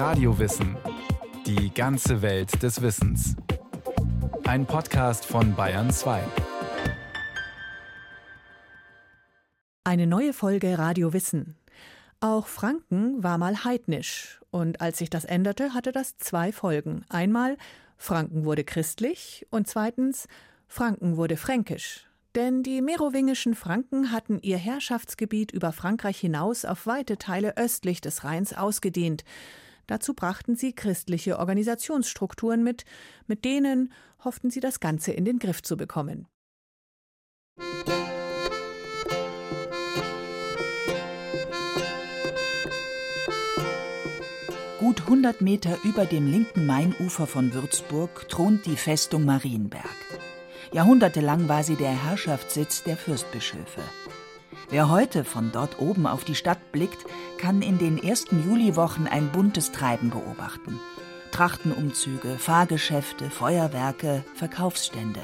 Radiowissen. Die ganze Welt des Wissens. Ein Podcast von Bayern 2. Eine neue Folge Radio Wissen. Auch Franken war mal heidnisch. Und als sich das änderte, hatte das zwei Folgen. Einmal, Franken wurde christlich und zweitens, Franken wurde fränkisch. Denn die merowingischen Franken hatten ihr Herrschaftsgebiet über Frankreich hinaus auf weite Teile östlich des Rheins ausgedehnt. Dazu brachten sie christliche Organisationsstrukturen mit, mit denen hofften sie das Ganze in den Griff zu bekommen. Gut 100 Meter über dem linken Mainufer von Würzburg thront die Festung Marienberg. Jahrhundertelang war sie der Herrschaftssitz der Fürstbischöfe. Wer heute von dort oben auf die Stadt blickt, kann in den ersten Juliwochen ein buntes Treiben beobachten. Trachtenumzüge, Fahrgeschäfte, Feuerwerke, Verkaufsstände.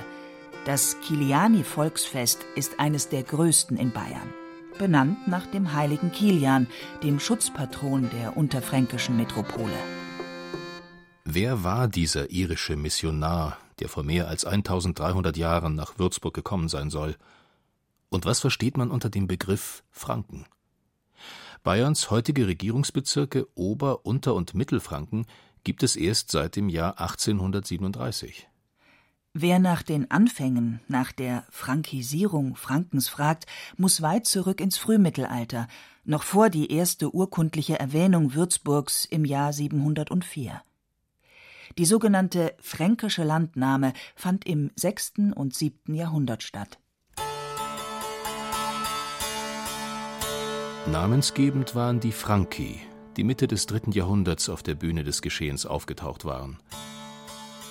Das Kiliani-Volksfest ist eines der größten in Bayern. Benannt nach dem heiligen Kilian, dem Schutzpatron der unterfränkischen Metropole. Wer war dieser irische Missionar, der vor mehr als 1300 Jahren nach Würzburg gekommen sein soll. Und was versteht man unter dem Begriff Franken? Bayerns heutige Regierungsbezirke Ober-, Unter- und Mittelfranken gibt es erst seit dem Jahr 1837. Wer nach den Anfängen, nach der Frankisierung Frankens fragt, muss weit zurück ins Frühmittelalter, noch vor die erste urkundliche Erwähnung Würzburgs im Jahr 704. Die sogenannte fränkische Landnahme fand im 6. und 7. Jahrhundert statt. Namensgebend waren die Franki, die Mitte des dritten Jahrhunderts auf der Bühne des Geschehens aufgetaucht waren.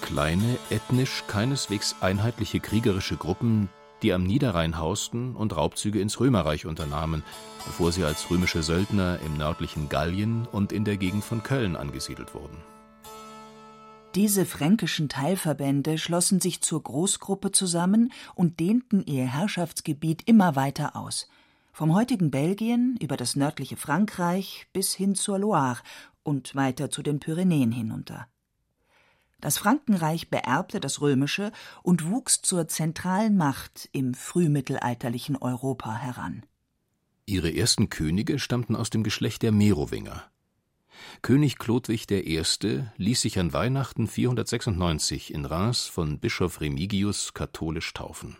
Kleine, ethnisch keineswegs einheitliche kriegerische Gruppen, die am Niederrhein hausten und Raubzüge ins Römerreich unternahmen, bevor sie als römische Söldner im nördlichen Gallien und in der Gegend von Köln angesiedelt wurden. Diese fränkischen Teilverbände schlossen sich zur Großgruppe zusammen und dehnten ihr Herrschaftsgebiet immer weiter aus. Vom heutigen Belgien über das nördliche Frankreich bis hin zur Loire und weiter zu den Pyrenäen hinunter. Das Frankenreich beerbte das römische und wuchs zur zentralen Macht im frühmittelalterlichen Europa heran. Ihre ersten Könige stammten aus dem Geschlecht der Merowinger. König Chlodwig I. ließ sich an Weihnachten 496 in Reims von Bischof Remigius katholisch taufen.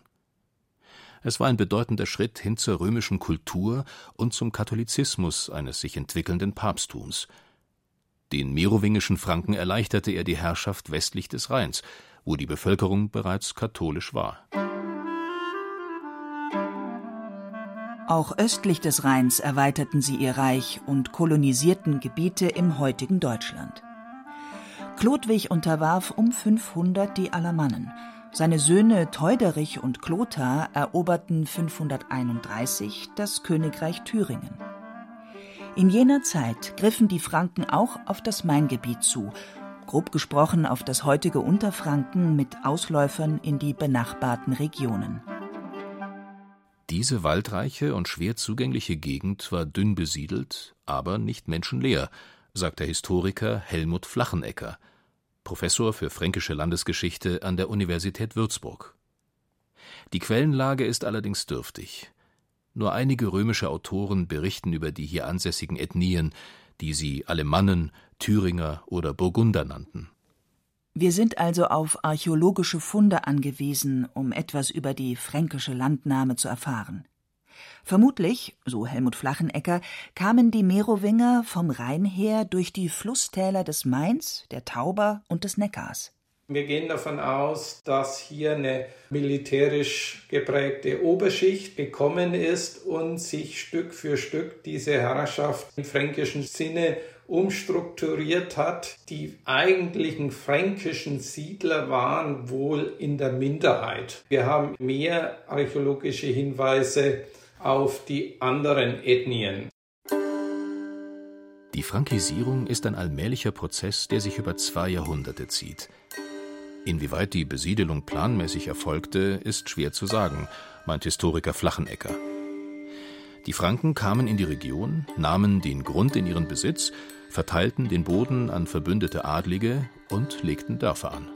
Es war ein bedeutender Schritt hin zur römischen Kultur und zum Katholizismus eines sich entwickelnden Papsttums. Den merowingischen Franken erleichterte er die Herrschaft westlich des Rheins, wo die Bevölkerung bereits katholisch war Auch östlich des Rheins erweiterten sie ihr Reich und kolonisierten Gebiete im heutigen Deutschland. Chlodwig unterwarf um 500 die Alamannen. Seine Söhne Theuderich und Clothar eroberten 531 das Königreich Thüringen. In jener Zeit griffen die Franken auch auf das Maingebiet zu, grob gesprochen auf das heutige Unterfranken mit Ausläufern in die benachbarten Regionen. Diese waldreiche und schwer zugängliche Gegend war dünn besiedelt, aber nicht menschenleer, sagt der Historiker Helmut Flachenecker, Professor für fränkische Landesgeschichte an der Universität Würzburg. Die Quellenlage ist allerdings dürftig. Nur einige römische Autoren berichten über die hier ansässigen Ethnien, die sie Alemannen, Thüringer oder Burgunder nannten wir sind also auf archäologische Funde angewiesen, um etwas über die fränkische Landnahme zu erfahren. Vermutlich, so Helmut Flachenecker, kamen die Merowinger vom Rhein her durch die Flusstäler des Mains, der Tauber und des Neckars. Wir gehen davon aus, dass hier eine militärisch geprägte Oberschicht gekommen ist und sich Stück für Stück diese Herrschaft im fränkischen Sinne umstrukturiert hat. Die eigentlichen fränkischen Siedler waren wohl in der Minderheit. Wir haben mehr archäologische Hinweise auf die anderen Ethnien. Die Frankisierung ist ein allmählicher Prozess, der sich über zwei Jahrhunderte zieht. Inwieweit die Besiedelung planmäßig erfolgte, ist schwer zu sagen, meint Historiker Flachenecker. Die Franken kamen in die Region, nahmen den Grund in ihren Besitz, verteilten den Boden an verbündete Adlige und legten Dörfer an.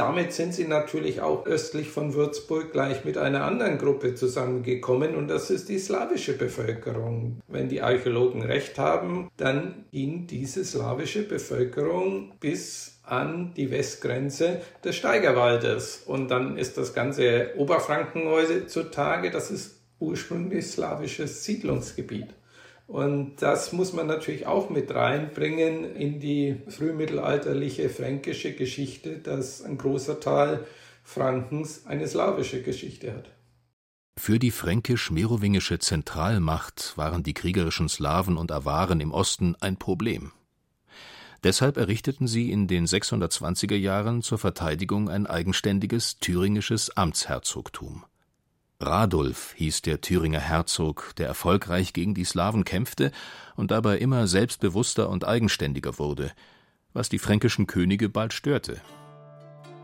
Damit sind sie natürlich auch östlich von Würzburg gleich mit einer anderen Gruppe zusammengekommen und das ist die slawische Bevölkerung. Wenn die Archäologen recht haben, dann ging diese slawische Bevölkerung bis an die Westgrenze des Steigerwaldes und dann ist das ganze Oberfranken heutzutage, das ist ursprünglich slawisches Siedlungsgebiet. Und das muss man natürlich auch mit reinbringen in die frühmittelalterliche fränkische Geschichte, dass ein großer Teil Frankens eine slawische Geschichte hat. Für die fränkisch-merowingische Zentralmacht waren die kriegerischen Slawen und Awaren im Osten ein Problem. Deshalb errichteten sie in den 620er Jahren zur Verteidigung ein eigenständiges thüringisches Amtsherzogtum. Radulf hieß der Thüringer Herzog, der erfolgreich gegen die Slawen kämpfte und dabei immer selbstbewusster und eigenständiger wurde, was die fränkischen Könige bald störte.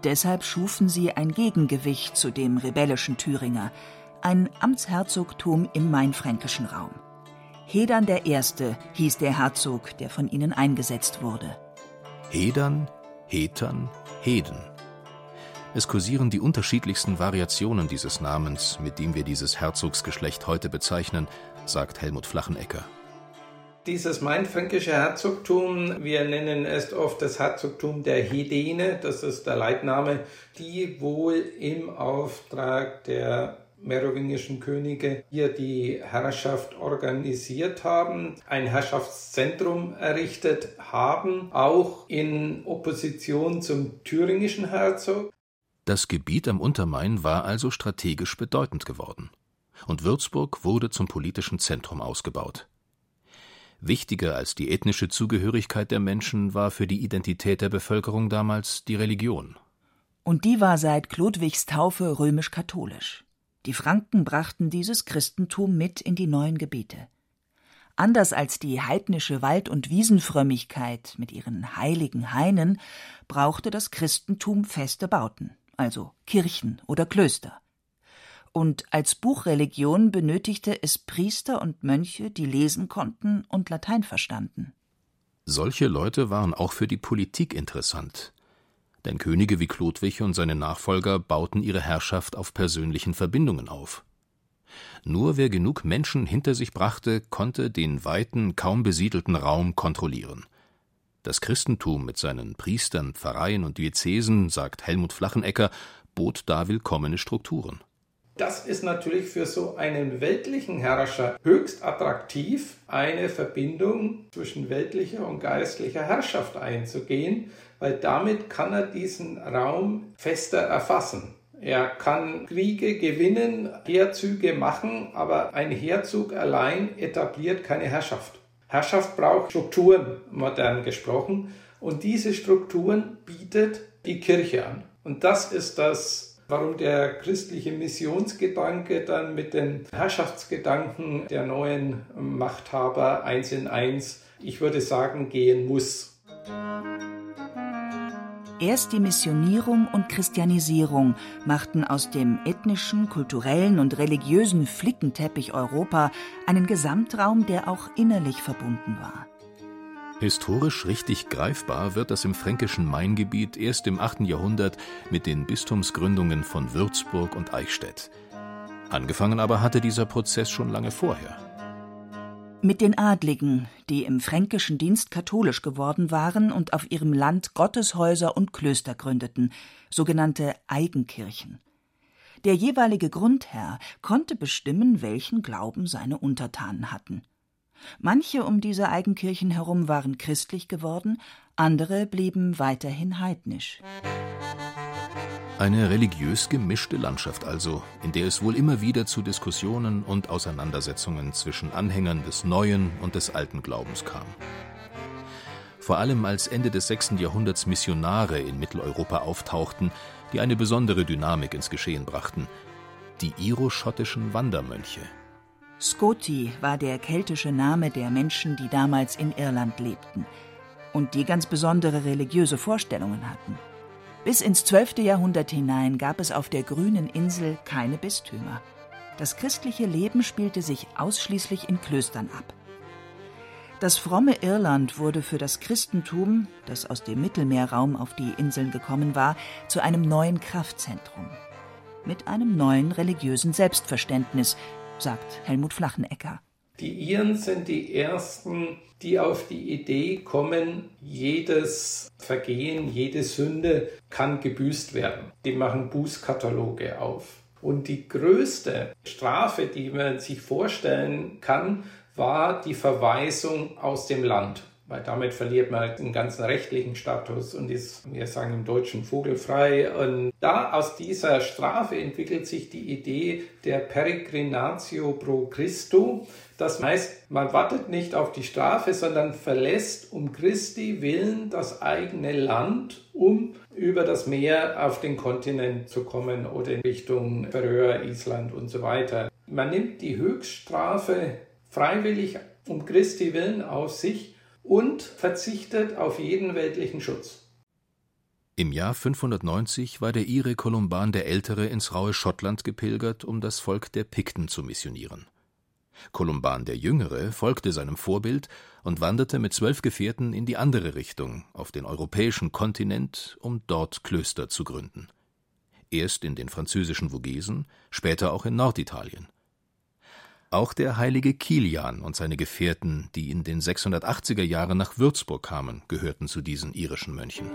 Deshalb schufen sie ein Gegengewicht zu dem rebellischen Thüringer, ein Amtsherzogtum im mainfränkischen Raum. Hedern I. hieß der Herzog, der von ihnen eingesetzt wurde. Hedern, Hetern, Heden. Es kursieren die unterschiedlichsten Variationen dieses Namens, mit dem wir dieses Herzogsgeschlecht heute bezeichnen, sagt Helmut Flachenecker. Dieses mainfränkische Herzogtum, wir nennen es oft das Herzogtum der Hedene, das ist der Leitname, die wohl im Auftrag der merowingischen Könige hier die Herrschaft organisiert haben, ein Herrschaftszentrum errichtet haben, auch in Opposition zum thüringischen Herzog. Das Gebiet am Untermain war also strategisch bedeutend geworden, und Würzburg wurde zum politischen Zentrum ausgebaut. Wichtiger als die ethnische Zugehörigkeit der Menschen war für die Identität der Bevölkerung damals die Religion. Und die war seit Chlodwigs Taufe römisch-katholisch. Die Franken brachten dieses Christentum mit in die neuen Gebiete. Anders als die heidnische Wald- und Wiesenfrömmigkeit mit ihren heiligen Hainen brauchte das Christentum feste Bauten also Kirchen oder Klöster. Und als Buchreligion benötigte es Priester und Mönche, die lesen konnten und Latein verstanden. Solche Leute waren auch für die Politik interessant. Denn Könige wie Chlodwig und seine Nachfolger bauten ihre Herrschaft auf persönlichen Verbindungen auf. Nur wer genug Menschen hinter sich brachte, konnte den weiten, kaum besiedelten Raum kontrollieren. Das Christentum mit seinen Priestern, Pfarreien und Diözesen, sagt Helmut Flachenecker, bot da willkommene Strukturen. Das ist natürlich für so einen weltlichen Herrscher höchst attraktiv, eine Verbindung zwischen weltlicher und geistlicher Herrschaft einzugehen, weil damit kann er diesen Raum fester erfassen. Er kann Kriege gewinnen, Heerzüge machen, aber ein Heerzug allein etabliert keine Herrschaft. Herrschaft braucht Strukturen, modern gesprochen, und diese Strukturen bietet die Kirche an. Und das ist das, warum der christliche Missionsgedanke dann mit den Herrschaftsgedanken der neuen Machthaber eins in eins, ich würde sagen, gehen muss. Erst die Missionierung und Christianisierung machten aus dem ethnischen, kulturellen und religiösen Flickenteppich Europa einen Gesamtraum, der auch innerlich verbunden war. Historisch richtig greifbar wird das im fränkischen Maingebiet erst im 8. Jahrhundert mit den Bistumsgründungen von Würzburg und Eichstätt. Angefangen aber hatte dieser Prozess schon lange vorher. Mit den Adligen, die im fränkischen Dienst katholisch geworden waren und auf ihrem Land Gotteshäuser und Klöster gründeten, sogenannte Eigenkirchen. Der jeweilige Grundherr konnte bestimmen, welchen Glauben seine Untertanen hatten. Manche um diese Eigenkirchen herum waren christlich geworden, andere blieben weiterhin heidnisch. Eine religiös gemischte Landschaft also, in der es wohl immer wieder zu Diskussionen und Auseinandersetzungen zwischen Anhängern des neuen und des alten Glaubens kam. Vor allem als Ende des 6. Jahrhunderts Missionare in Mitteleuropa auftauchten, die eine besondere Dynamik ins Geschehen brachten, die iroschottischen Wandermönche. Scoti war der keltische Name der Menschen, die damals in Irland lebten und die ganz besondere religiöse Vorstellungen hatten. Bis ins 12. Jahrhundert hinein gab es auf der grünen Insel keine Bistümer. Das christliche Leben spielte sich ausschließlich in Klöstern ab. Das fromme Irland wurde für das Christentum, das aus dem Mittelmeerraum auf die Inseln gekommen war, zu einem neuen Kraftzentrum. Mit einem neuen religiösen Selbstverständnis, sagt Helmut Flachenecker. Die Iren sind die Ersten, die auf die Idee kommen, jedes Vergehen, jede Sünde kann gebüßt werden. Die machen Bußkataloge auf. Und die größte Strafe, die man sich vorstellen kann, war die Verweisung aus dem Land. Weil damit verliert man den ganzen rechtlichen Status und ist, wir sagen im Deutschen, vogelfrei. Und da aus dieser Strafe entwickelt sich die Idee der Peregrinatio pro Christo. Das heißt, man wartet nicht auf die Strafe, sondern verlässt um Christi willen das eigene Land, um über das Meer auf den Kontinent zu kommen oder in Richtung Färöer, Island und so weiter. Man nimmt die Höchststrafe freiwillig um Christi willen auf sich und verzichtet auf jeden weltlichen Schutz. Im Jahr 590 war der Ire Kolumban der Ältere ins raue Schottland gepilgert, um das Volk der Pikten zu missionieren. Kolumban der Jüngere folgte seinem Vorbild und wanderte mit zwölf Gefährten in die andere Richtung, auf den europäischen Kontinent, um dort Klöster zu gründen. Erst in den französischen Vogesen, später auch in Norditalien. Auch der heilige Kilian und seine Gefährten, die in den 680er Jahren nach Würzburg kamen, gehörten zu diesen irischen Mönchen.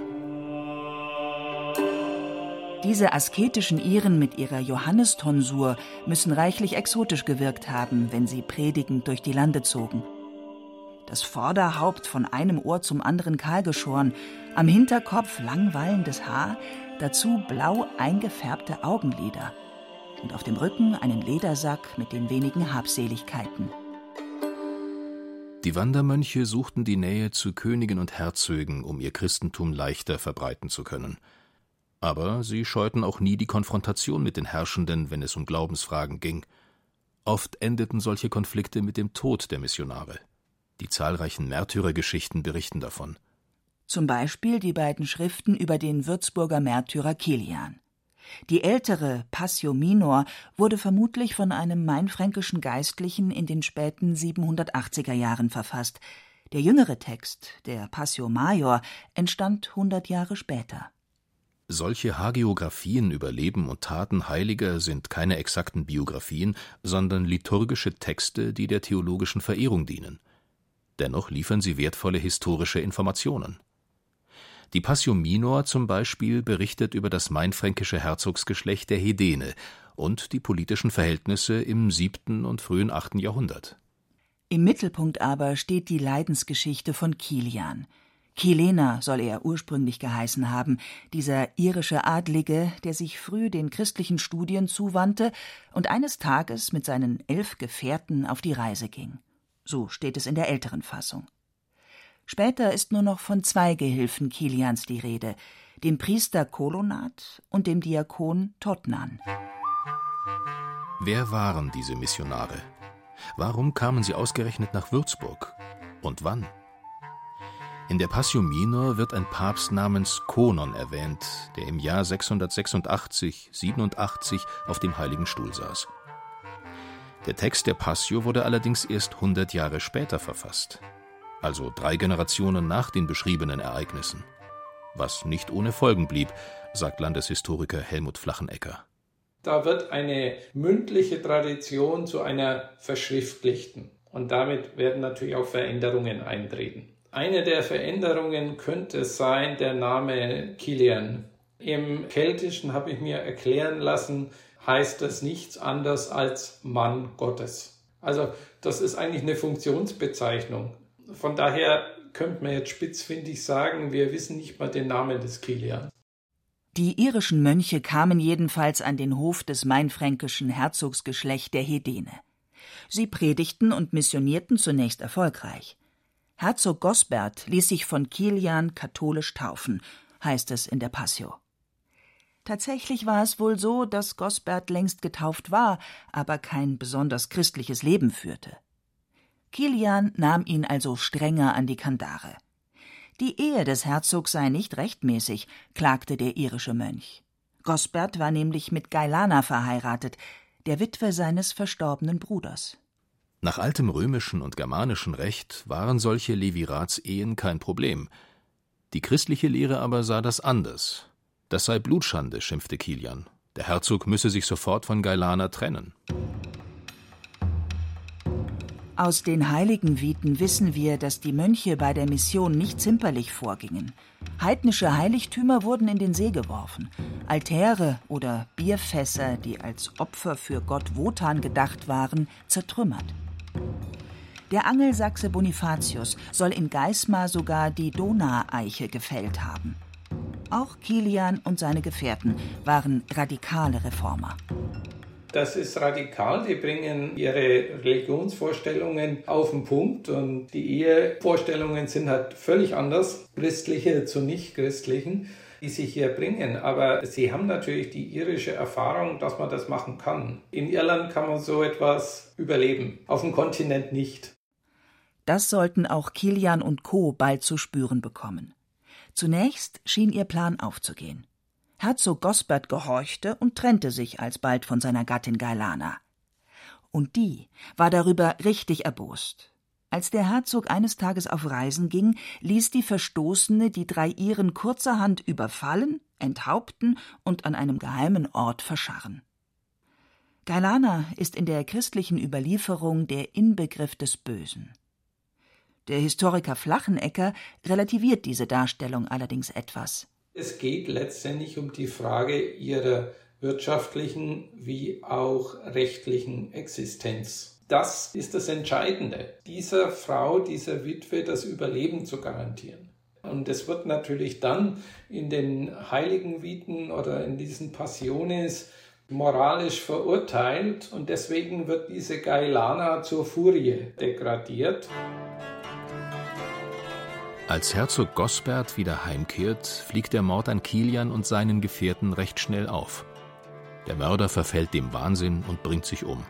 Diese asketischen Iren mit ihrer Johannistonsur müssen reichlich exotisch gewirkt haben, wenn sie predigend durch die Lande zogen. Das Vorderhaupt von einem Ohr zum anderen kahlgeschoren, am Hinterkopf langwallendes Haar, dazu blau eingefärbte Augenlider und auf dem Rücken einen Ledersack mit den wenigen Habseligkeiten. Die Wandermönche suchten die Nähe zu Königen und Herzögen, um ihr Christentum leichter verbreiten zu können. Aber sie scheuten auch nie die Konfrontation mit den Herrschenden, wenn es um Glaubensfragen ging. Oft endeten solche Konflikte mit dem Tod der Missionare. Die zahlreichen Märtyrergeschichten berichten davon. Zum Beispiel die beiden Schriften über den Würzburger Märtyrer Kilian. Die ältere Passio Minor wurde vermutlich von einem mainfränkischen Geistlichen in den späten 780er Jahren verfasst. Der jüngere Text, der Passio Major, entstand hundert Jahre später. Solche Hagiographien über Leben und Taten Heiliger sind keine exakten Biografien, sondern liturgische Texte, die der theologischen Verehrung dienen. Dennoch liefern sie wertvolle historische Informationen. Die Passio Minor zum Beispiel berichtet über das mainfränkische Herzogsgeschlecht der Hedene und die politischen Verhältnisse im siebten und frühen achten Jahrhundert. Im Mittelpunkt aber steht die Leidensgeschichte von Kilian. Kilena soll er ursprünglich geheißen haben, dieser irische Adlige, der sich früh den christlichen Studien zuwandte und eines Tages mit seinen elf Gefährten auf die Reise ging. So steht es in der älteren Fassung. Später ist nur noch von zwei Gehilfen Kilians die Rede, dem Priester Kolonat und dem Diakon Totnan. Wer waren diese Missionare? Warum kamen sie ausgerechnet nach Würzburg? Und wann? In der Passio Minor wird ein Papst namens Konon erwähnt, der im Jahr 686, 87 auf dem Heiligen Stuhl saß. Der Text der Passio wurde allerdings erst 100 Jahre später verfasst also drei Generationen nach den beschriebenen Ereignissen. Was nicht ohne Folgen blieb, sagt Landeshistoriker Helmut Flachenecker. Da wird eine mündliche Tradition zu einer verschriftlichten. Und damit werden natürlich auch Veränderungen eintreten. Eine der Veränderungen könnte sein der Name Kilian. Im Keltischen habe ich mir erklären lassen, heißt das nichts anderes als Mann Gottes. Also das ist eigentlich eine Funktionsbezeichnung. Von daher könnte man jetzt spitzfindig sagen, wir wissen nicht mal den Namen des Kilian. Die irischen Mönche kamen jedenfalls an den Hof des mainfränkischen Herzogsgeschlecht der Hedene. Sie predigten und missionierten zunächst erfolgreich. Herzog Gosbert ließ sich von Kilian katholisch taufen, heißt es in der Passio. Tatsächlich war es wohl so, dass Gosbert längst getauft war, aber kein besonders christliches Leben führte. Kilian nahm ihn also strenger an die Kandare. Die Ehe des Herzogs sei nicht rechtmäßig, klagte der irische Mönch. Gosbert war nämlich mit Gailana verheiratet, der Witwe seines verstorbenen Bruders. Nach altem römischen und germanischen Recht waren solche Levirats-Ehen kein Problem. Die christliche Lehre aber sah das anders. Das sei Blutschande, schimpfte Kilian. Der Herzog müsse sich sofort von Gailana trennen. Aus den heiligen Viten wissen wir, dass die Mönche bei der Mission nicht zimperlich vorgingen. Heidnische Heiligtümer wurden in den See geworfen. Altäre oder Bierfässer, die als Opfer für Gott Wotan gedacht waren, zertrümmert. Der Angelsachse Bonifatius soll in Geismar sogar die Donaueiche gefällt haben. Auch Kilian und seine Gefährten waren radikale Reformer. Das ist radikal. Die bringen ihre Religionsvorstellungen auf den Punkt und die Ehevorstellungen sind halt völlig anders. Christliche zu nicht-christlichen, die sich hier bringen. Aber sie haben natürlich die irische Erfahrung, dass man das machen kann. In Irland kann man so etwas überleben, auf dem Kontinent nicht. Das sollten auch Kilian und Co. bald zu spüren bekommen. Zunächst schien ihr Plan aufzugehen. Herzog Gosbert gehorchte und trennte sich alsbald von seiner Gattin Gailana. Und die war darüber richtig erbost. Als der Herzog eines Tages auf Reisen ging, ließ die Verstoßene die drei Iren kurzerhand überfallen, enthaupten und an einem geheimen Ort verscharren. Gailana ist in der christlichen Überlieferung der Inbegriff des Bösen. Der Historiker Flachenecker relativiert diese Darstellung allerdings etwas. Es geht letztendlich um die Frage ihrer wirtschaftlichen wie auch rechtlichen Existenz. Das ist das Entscheidende, dieser Frau, dieser Witwe das Überleben zu garantieren. Und es wird natürlich dann in den heiligen Viten oder in diesen Passiones moralisch verurteilt und deswegen wird diese Gailana zur Furie degradiert. Als Herzog Gosbert wieder heimkehrt, fliegt der Mord an Kilian und seinen Gefährten recht schnell auf. Der Mörder verfällt dem Wahnsinn und bringt sich um.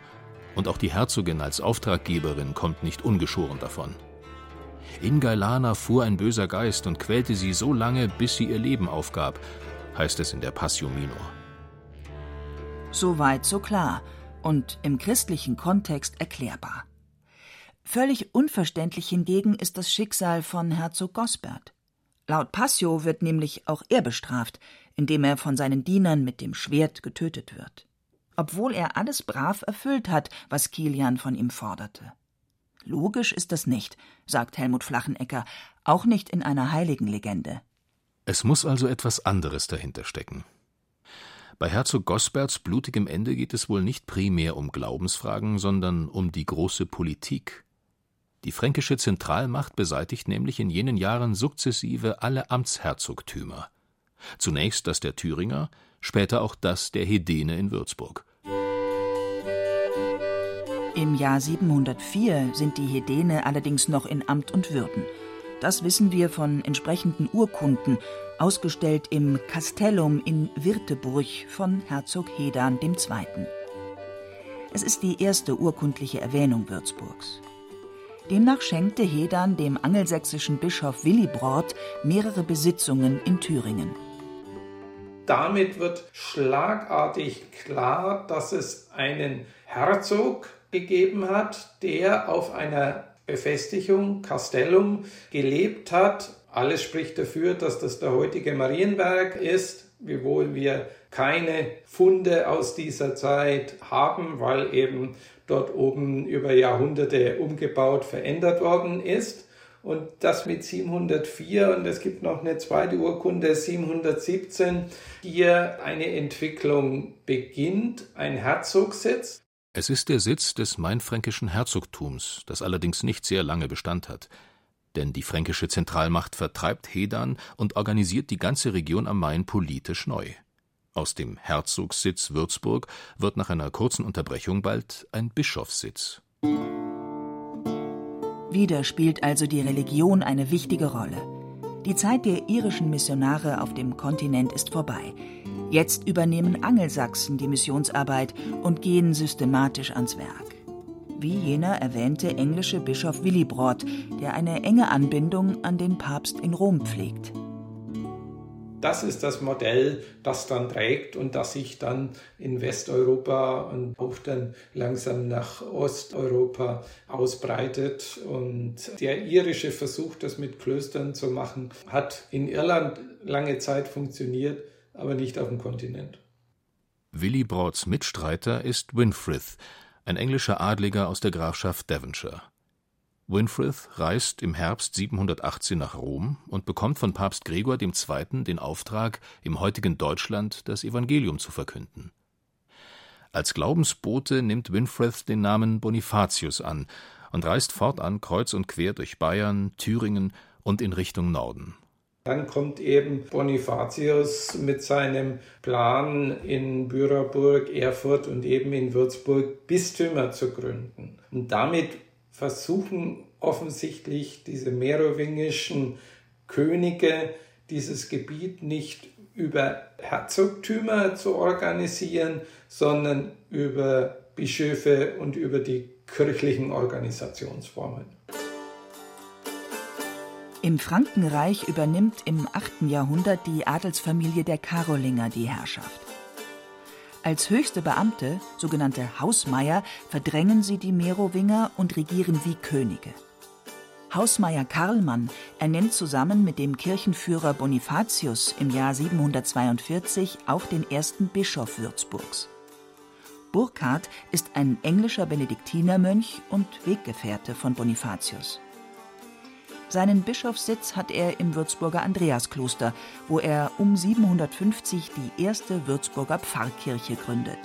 Und auch die Herzogin als Auftraggeberin kommt nicht ungeschoren davon. In Gailana fuhr ein böser Geist und quälte sie so lange, bis sie ihr Leben aufgab, heißt es in der Passio Minor. So weit, so klar und im christlichen Kontext erklärbar. Völlig unverständlich hingegen ist das Schicksal von Herzog Gosbert. Laut Passio wird nämlich auch er bestraft, indem er von seinen Dienern mit dem Schwert getötet wird. Obwohl er alles brav erfüllt hat, was Kilian von ihm forderte. Logisch ist das nicht, sagt Helmut Flachenecker, auch nicht in einer heiligen Legende. Es muss also etwas anderes dahinter stecken. Bei Herzog Gosberts blutigem Ende geht es wohl nicht primär um Glaubensfragen, sondern um die große Politik. Die fränkische Zentralmacht beseitigt nämlich in jenen Jahren sukzessive alle Amtsherzogtümer. Zunächst das der Thüringer, später auch das der Hedene in Würzburg. Im Jahr 704 sind die Hedene allerdings noch in Amt und Würden. Das wissen wir von entsprechenden Urkunden, ausgestellt im Castellum in Wirteburg von Herzog Hedan II. Es ist die erste urkundliche Erwähnung Würzburgs. Demnach schenkte Hedan dem angelsächsischen Bischof Willibrord mehrere Besitzungen in Thüringen. Damit wird schlagartig klar, dass es einen Herzog gegeben hat, der auf einer Befestigung, Castellum, gelebt hat. Alles spricht dafür, dass das der heutige Marienberg ist, wiewohl wir keine Funde aus dieser Zeit haben, weil eben dort oben über Jahrhunderte umgebaut, verändert worden ist. Und das mit 704 und es gibt noch eine zweite Urkunde 717, hier eine Entwicklung beginnt, ein Herzogssitz. Es ist der Sitz des mainfränkischen Herzogtums, das allerdings nicht sehr lange Bestand hat. Denn die fränkische Zentralmacht vertreibt Hedan und organisiert die ganze Region am Main politisch neu. Aus dem Herzogssitz Würzburg wird nach einer kurzen Unterbrechung bald ein Bischofssitz. Wieder spielt also die Religion eine wichtige Rolle. Die Zeit der irischen Missionare auf dem Kontinent ist vorbei. Jetzt übernehmen Angelsachsen die Missionsarbeit und gehen systematisch ans Werk. Wie jener erwähnte englische Bischof Willibrord, der eine enge Anbindung an den Papst in Rom pflegt. Das ist das Modell, das dann trägt und das sich dann in Westeuropa und auch dann langsam nach Osteuropa ausbreitet. Und der irische Versuch, das mit Klöstern zu machen, hat in Irland lange Zeit funktioniert, aber nicht auf dem Kontinent. Willy Brauts Mitstreiter ist Winfrith, ein englischer Adliger aus der Grafschaft Devonshire. Winfrith reist im Herbst 718 nach Rom und bekommt von Papst Gregor II. den Auftrag, im heutigen Deutschland das Evangelium zu verkünden. Als Glaubensbote nimmt Winfrith den Namen Bonifatius an und reist fortan kreuz und quer durch Bayern, Thüringen und in Richtung Norden. Dann kommt eben Bonifatius mit seinem Plan in Büraburg, Erfurt und eben in Würzburg Bistümer zu gründen. Und damit versuchen offensichtlich diese merowingischen Könige dieses Gebiet nicht über Herzogtümer zu organisieren, sondern über Bischöfe und über die kirchlichen Organisationsformen. Im Frankenreich übernimmt im 8. Jahrhundert die Adelsfamilie der Karolinger die Herrschaft. Als höchste Beamte, sogenannte Hausmeier, verdrängen sie die Merowinger und regieren wie Könige. Hausmeier Karlmann ernennt zusammen mit dem Kirchenführer Bonifatius im Jahr 742 auch den ersten Bischof Würzburgs. Burkhard ist ein englischer Benediktinermönch und Weggefährte von Bonifatius. Seinen Bischofssitz hat er im Würzburger Andreaskloster, wo er um 750 die erste Würzburger Pfarrkirche gründet.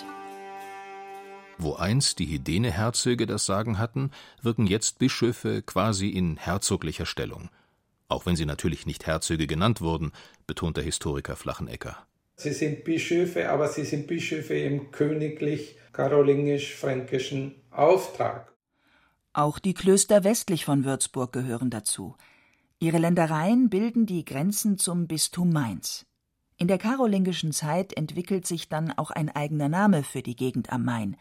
Wo einst die Hedene-Herzöge das Sagen hatten, wirken jetzt Bischöfe quasi in herzoglicher Stellung. Auch wenn sie natürlich nicht Herzöge genannt wurden, betont der Historiker Flachenecker. Sie sind Bischöfe, aber sie sind Bischöfe im königlich-karolingisch-fränkischen Auftrag. Auch die Klöster westlich von Würzburg gehören dazu. Ihre Ländereien bilden die Grenzen zum Bistum Mainz. In der karolingischen Zeit entwickelt sich dann auch ein eigener Name für die Gegend am Main: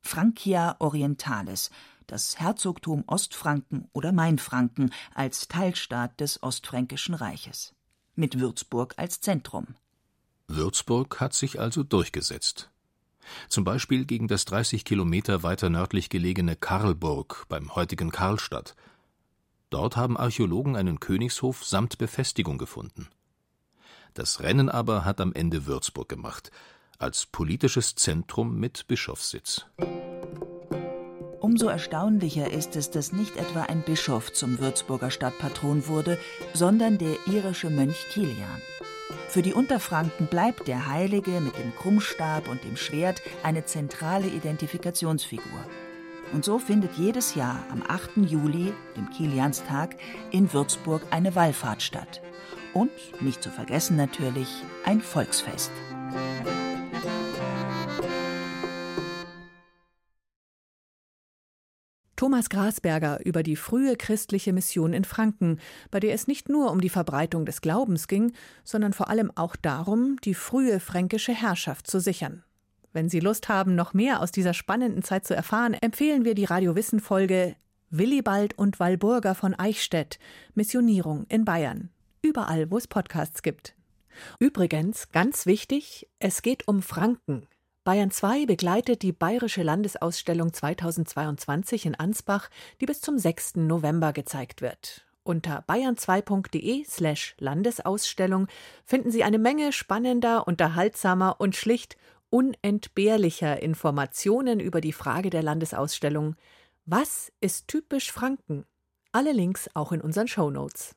Francia Orientalis, das Herzogtum Ostfranken oder Mainfranken als Teilstaat des Ostfränkischen Reiches, mit Würzburg als Zentrum. Würzburg hat sich also durchgesetzt zum Beispiel gegen das 30 Kilometer weiter nördlich gelegene Karlburg beim heutigen Karlstadt. Dort haben Archäologen einen Königshof samt Befestigung gefunden. Das Rennen aber hat am Ende Würzburg gemacht, als politisches Zentrum mit Bischofssitz. Umso erstaunlicher ist es, dass nicht etwa ein Bischof zum Würzburger Stadtpatron wurde, sondern der irische Mönch Kilian. Für die Unterfranken bleibt der Heilige mit dem Krummstab und dem Schwert eine zentrale Identifikationsfigur. Und so findet jedes Jahr am 8. Juli, dem Kilianstag, in Würzburg eine Wallfahrt statt. Und, nicht zu vergessen natürlich, ein Volksfest. Thomas Grasberger über die frühe christliche Mission in Franken, bei der es nicht nur um die Verbreitung des Glaubens ging, sondern vor allem auch darum, die frühe fränkische Herrschaft zu sichern. Wenn Sie Lust haben, noch mehr aus dieser spannenden Zeit zu erfahren, empfehlen wir die Radio-Wissen-Folge Willibald und Walburger von Eichstätt Missionierung in Bayern. Überall, wo es Podcasts gibt. Übrigens, ganz wichtig, es geht um Franken, Bayern 2 begleitet die Bayerische Landesausstellung 2022 in Ansbach, die bis zum 6. November gezeigt wird. Unter bayern2.de slash Landesausstellung finden Sie eine Menge spannender, unterhaltsamer und schlicht unentbehrlicher Informationen über die Frage der Landesausstellung Was ist typisch Franken? Alle Links auch in unseren Shownotes.